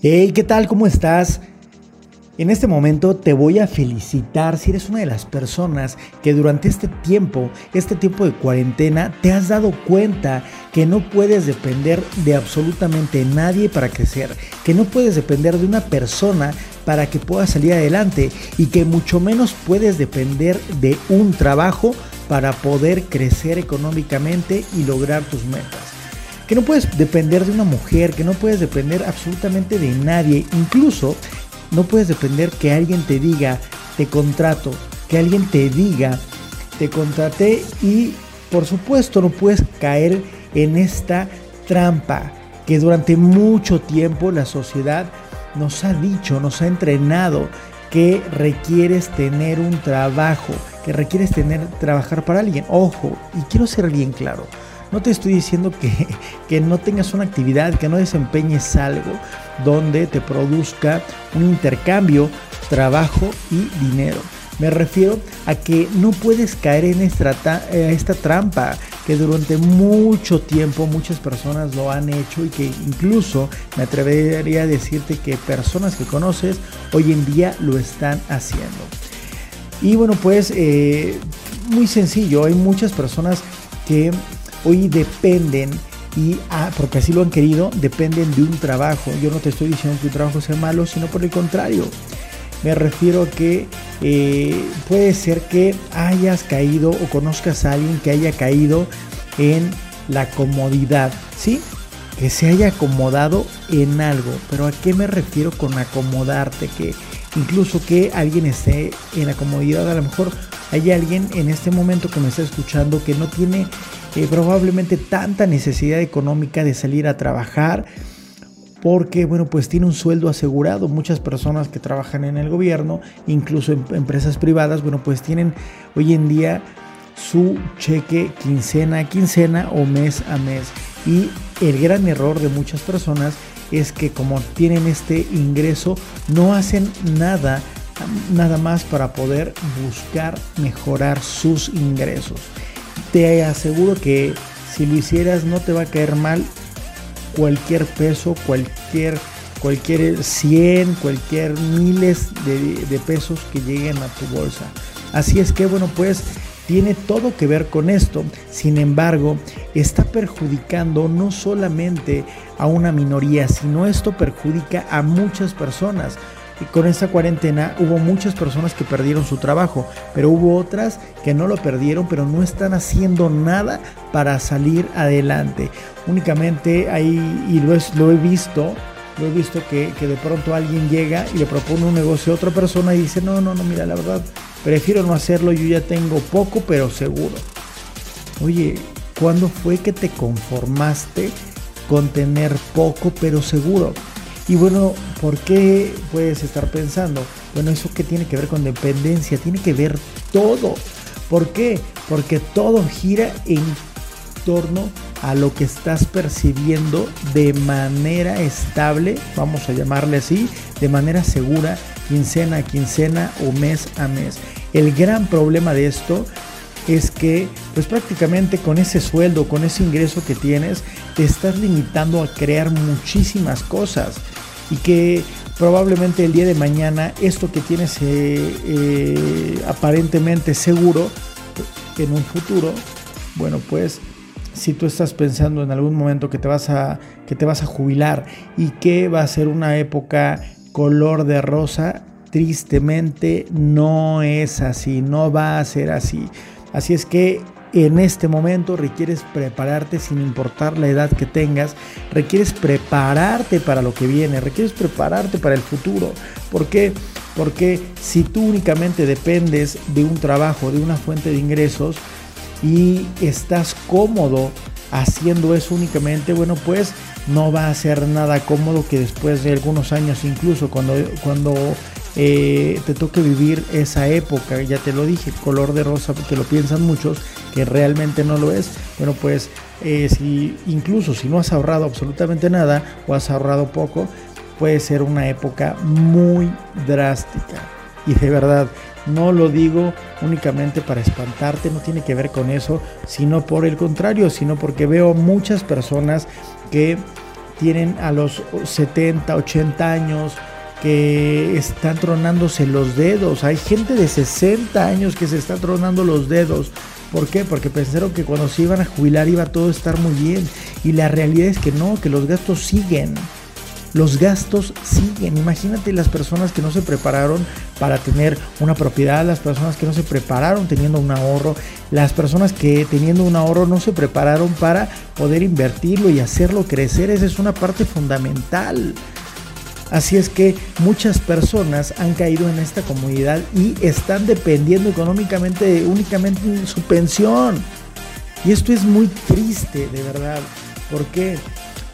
Hey, ¿qué tal? ¿Cómo estás? En este momento te voy a felicitar si eres una de las personas que durante este tiempo, este tiempo de cuarentena, te has dado cuenta que no puedes depender de absolutamente nadie para crecer, que no puedes depender de una persona para que puedas salir adelante y que mucho menos puedes depender de un trabajo para poder crecer económicamente y lograr tus metas que no puedes depender de una mujer, que no puedes depender absolutamente de nadie, incluso no puedes depender que alguien te diga, te contrato, que alguien te diga, te contraté y por supuesto no puedes caer en esta trampa que durante mucho tiempo la sociedad nos ha dicho, nos ha entrenado que requieres tener un trabajo, que requieres tener trabajar para alguien. Ojo, y quiero ser bien claro. No te estoy diciendo que, que no tengas una actividad, que no desempeñes algo donde te produzca un intercambio, trabajo y dinero. Me refiero a que no puedes caer en esta, esta, trampa que durante mucho tiempo muchas personas lo han hecho y que incluso me atrevería a decirte que personas que conoces hoy en día lo están haciendo. Y bueno, pues eh, muy sencillo, hay muchas personas que hoy dependen y ah, porque así lo han querido, dependen de un trabajo. Yo no te estoy diciendo que un trabajo sea malo, sino por el contrario. Me refiero a que eh, puede ser que hayas caído o conozcas a alguien que haya caído en la comodidad, ¿sí? Que se haya acomodado en algo. Pero ¿a qué me refiero con acomodarte? Que incluso que alguien esté en la comodidad, a lo mejor hay alguien en este momento que me está escuchando que no tiene eh, probablemente tanta necesidad económica de salir a trabajar porque bueno pues tiene un sueldo asegurado. Muchas personas que trabajan en el gobierno incluso en empresas privadas bueno pues tienen hoy en día su cheque quincena a quincena o mes a mes. Y el gran error de muchas personas es que como tienen este ingreso no hacen nada nada más para poder buscar mejorar sus ingresos te aseguro que si lo hicieras no te va a caer mal cualquier peso, cualquier, cualquier 100, cualquier miles de, de pesos que lleguen a tu bolsa. Así es que bueno, pues tiene todo que ver con esto. Sin embargo, está perjudicando no solamente a una minoría, sino esto perjudica a muchas personas. Con esta cuarentena hubo muchas personas que perdieron su trabajo, pero hubo otras que no lo perdieron, pero no están haciendo nada para salir adelante. Únicamente ahí, y lo, lo he visto, lo he visto que, que, de pronto alguien llega y le propone un negocio a otra persona y dice, no, no, no, mira, la verdad, prefiero no hacerlo, yo ya tengo poco, pero seguro. Oye, ¿cuándo fue que te conformaste con tener poco, pero seguro? Y bueno, ¿por qué puedes estar pensando? Bueno, eso que tiene que ver con dependencia, tiene que ver todo. ¿Por qué? Porque todo gira en torno a lo que estás percibiendo de manera estable, vamos a llamarle así, de manera segura, quincena a quincena o mes a mes. El gran problema de esto es que pues prácticamente con ese sueldo, con ese ingreso que tienes, te estás limitando a crear muchísimas cosas y que probablemente el día de mañana esto que tienes eh, eh, aparentemente seguro en un futuro, bueno pues si tú estás pensando en algún momento que te vas a que te vas a jubilar y que va a ser una época color de rosa, tristemente no es así, no va a ser así. Así es que en este momento requieres prepararte sin importar la edad que tengas, requieres prepararte para lo que viene, requieres prepararte para el futuro. ¿Por qué? Porque si tú únicamente dependes de un trabajo, de una fuente de ingresos y estás cómodo haciendo eso únicamente, bueno, pues no va a ser nada cómodo que después de algunos años, incluso cuando, cuando eh, te toque vivir esa época, ya te lo dije, color de rosa, porque lo piensan muchos, que realmente no lo es. Bueno, pues eh, si incluso si no has ahorrado absolutamente nada o has ahorrado poco, puede ser una época muy drástica. Y de verdad, no lo digo únicamente para espantarte, no tiene que ver con eso, sino por el contrario, sino porque veo muchas personas que tienen a los 70, 80 años que están tronándose los dedos. Hay gente de 60 años que se está tronando los dedos. ¿Por qué? Porque pensaron que cuando se iban a jubilar iba todo a estar muy bien. Y la realidad es que no, que los gastos siguen. Los gastos siguen. Imagínate las personas que no se prepararon para tener una propiedad, las personas que no se prepararon teniendo un ahorro, las personas que teniendo un ahorro no se prepararon para poder invertirlo y hacerlo crecer. Esa es una parte fundamental. Así es que muchas personas han caído en esta comunidad y están dependiendo económicamente únicamente de su pensión. Y esto es muy triste, de verdad. ¿Por qué?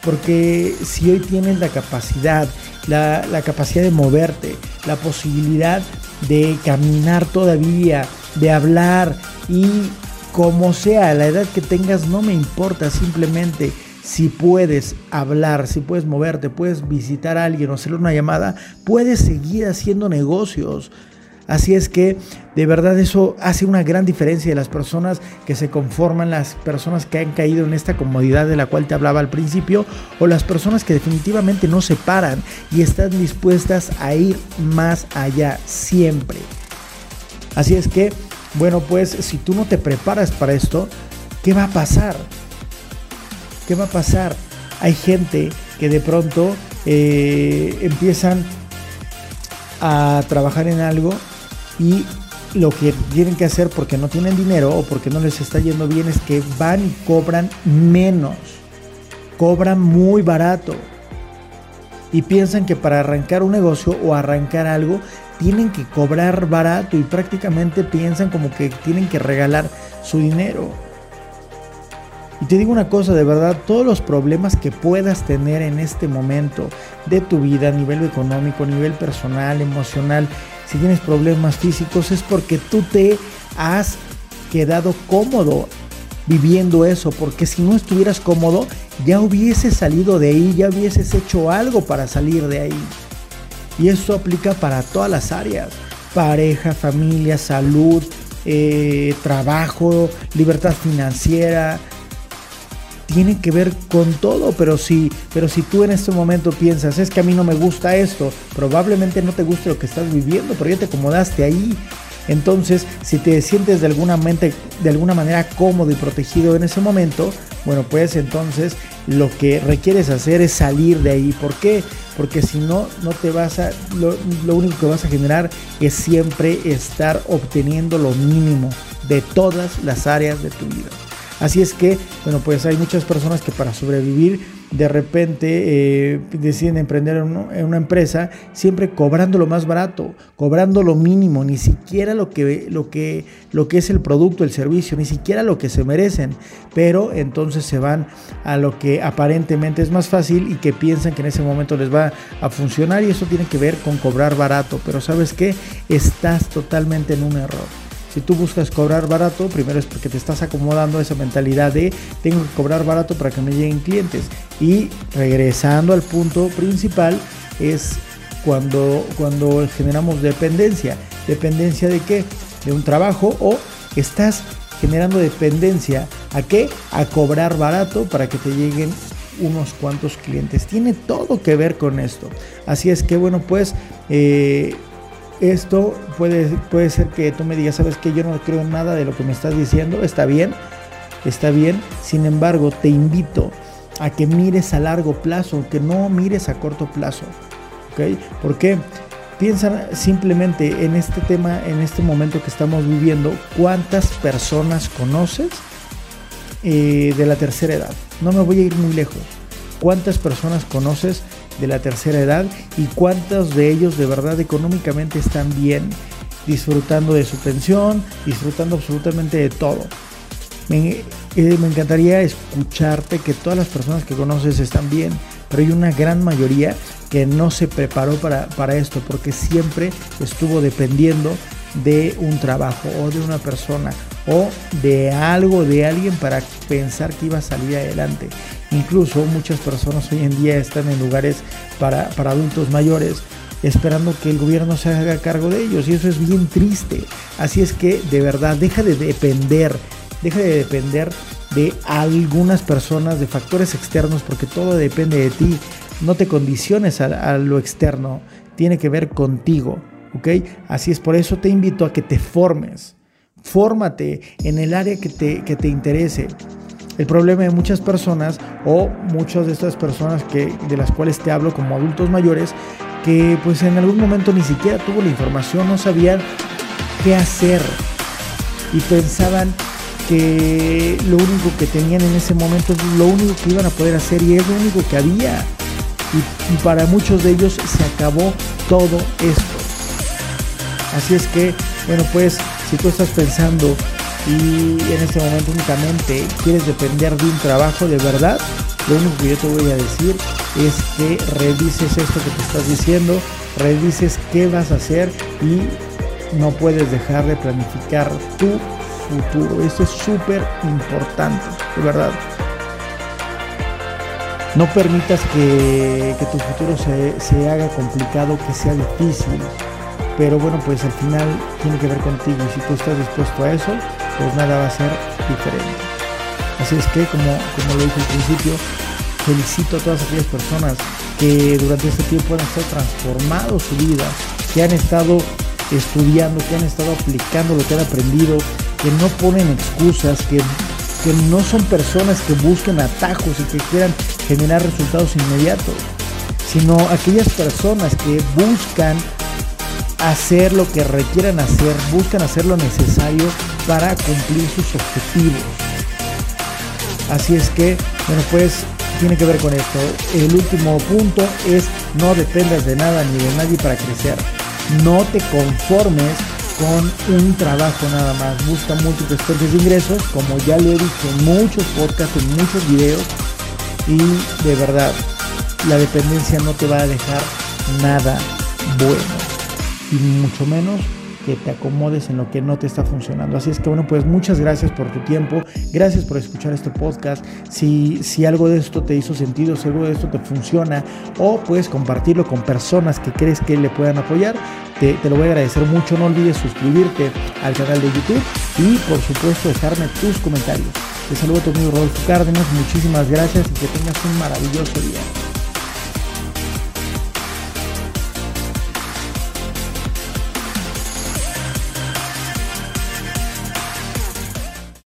Porque si hoy tienes la capacidad, la, la capacidad de moverte, la posibilidad de caminar todavía, de hablar y como sea, la edad que tengas no me importa, simplemente si puedes hablar, si puedes moverte, puedes visitar a alguien o hacerle una llamada, puedes seguir haciendo negocios. Así es que de verdad eso hace una gran diferencia de las personas que se conforman, las personas que han caído en esta comodidad de la cual te hablaba al principio, o las personas que definitivamente no se paran y están dispuestas a ir más allá siempre. Así es que, bueno, pues si tú no te preparas para esto, ¿qué va a pasar? ¿Qué va a pasar? Hay gente que de pronto eh, empiezan a trabajar en algo y lo que tienen que hacer porque no tienen dinero o porque no les está yendo bien es que van y cobran menos, cobran muy barato y piensan que para arrancar un negocio o arrancar algo tienen que cobrar barato y prácticamente piensan como que tienen que regalar su dinero. Y te digo una cosa, de verdad, todos los problemas que puedas tener en este momento de tu vida a nivel económico, a nivel personal, emocional, si tienes problemas físicos, es porque tú te has quedado cómodo viviendo eso, porque si no estuvieras cómodo, ya hubieses salido de ahí, ya hubieses hecho algo para salir de ahí. Y esto aplica para todas las áreas, pareja, familia, salud, eh, trabajo, libertad financiera, tiene que ver con todo, pero si, pero si tú en este momento piensas, es que a mí no me gusta esto, probablemente no te guste lo que estás viviendo, pero ya te acomodaste ahí. Entonces, si te sientes de alguna, mente, de alguna manera cómodo y protegido en ese momento, bueno, pues entonces lo que requieres hacer es salir de ahí. ¿Por qué? Porque si no, no te vas a, lo, lo único que vas a generar es siempre estar obteniendo lo mínimo de todas las áreas de tu vida. Así es que, bueno, pues hay muchas personas que para sobrevivir de repente eh, deciden emprender en una empresa siempre cobrando lo más barato, cobrando lo mínimo, ni siquiera lo que, lo, que, lo que es el producto, el servicio, ni siquiera lo que se merecen, pero entonces se van a lo que aparentemente es más fácil y que piensan que en ese momento les va a funcionar y eso tiene que ver con cobrar barato, pero sabes que estás totalmente en un error. Si tú buscas cobrar barato, primero es porque te estás acomodando a esa mentalidad de tengo que cobrar barato para que me lleguen clientes. Y regresando al punto principal es cuando, cuando generamos dependencia. ¿Dependencia de qué? De un trabajo o estás generando dependencia a qué? A cobrar barato para que te lleguen unos cuantos clientes. Tiene todo que ver con esto. Así es que bueno, pues eh, esto puede, puede ser que tú me digas, sabes que yo no creo en nada de lo que me estás diciendo, está bien, está bien, sin embargo te invito a que mires a largo plazo, que no mires a corto plazo, ¿ok? Porque piensa simplemente en este tema, en este momento que estamos viviendo, cuántas personas conoces eh, de la tercera edad. No me voy a ir muy lejos. ¿Cuántas personas conoces de la tercera edad y cuántos de ellos de verdad económicamente están bien, disfrutando de su pensión, disfrutando absolutamente de todo. Me, eh, me, encantaría escucharte que todas las personas que conoces están bien, pero hay una gran mayoría que no se preparó para, para esto porque siempre estuvo dependiendo de un trabajo o de una persona o de algo, de alguien para pensar que iba a salir adelante. Incluso muchas personas hoy en día están en lugares para, para adultos mayores esperando que el gobierno se haga cargo de ellos y eso es bien triste. Así es que de verdad deja de depender, deja de depender de algunas personas, de factores externos, porque todo depende de ti. No te condiciones a, lo externo, tiene que ver contigo. ¿ok? Así es, por eso te invito a que te formes. Fórmate en el área que te, que te interese. El problema de muchas personas o muchas de estas personas que, de las cuales te hablo como adultos mayores, que pues en algún momento ni siquiera tuvo la información, no sabían qué hacer y pensaban que lo único que tenían en ese momento es lo único que iban a poder hacer y es lo único que había. Y, para muchos de ellos se acabó todo esto. Así es que, bueno, pues si tú estás pensando y en este momento únicamente quieres depender de un trabajo de verdad, lo único que yo te voy a decir es que revises esto que te estás diciendo, revises qué vas a hacer y no puedes dejar de planificar tu futuro. Esto es súper importante, de verdad. No permitas que, tu futuro se, se, haga complicado, que sea difícil. Pero bueno, pues al final tiene que ver contigo. Y si tú estás dispuesto a eso, pues nada va a ser diferente. Así es que, como, como lo dije al principio, felicito a todas aquellas personas que durante este tiempo han estado transformado su vida, que han estado estudiando, que han estado aplicando lo que han aprendido, que no ponen excusas, que, que no son personas que busquen atajos y que quieran generar resultados inmediatos, sino aquellas personas que buscan hacer lo que requieran hacer, buscan hacer lo necesario para cumplir sus objetivos. Así es que, bueno, pues tiene que ver con esto. El último punto es no dependas de nada ni de nadie para crecer. No te conformes con un trabajo nada más. Busca múltiples fuentes de ingresos, como ya lo he dicho en muchos podcasts, en muchos videos. Y de verdad, la dependencia no te va a dejar nada bueno. Y mucho menos que te acomodes en lo que no te está funcionando. Así es que bueno, pues muchas gracias por tu tiempo, gracias por escuchar este podcast. Si, si algo de esto te hizo sentido, si algo de esto te funciona o puedes compartirlo con personas que crees que le puedan apoyar, te, te lo voy a agradecer mucho. No olvides suscribirte al canal de YouTube y por supuesto dejarme tus comentarios. Te saludo a tu amigo Rodolfo Cárdenas, muchísimas gracias y que tengas un maravilloso día.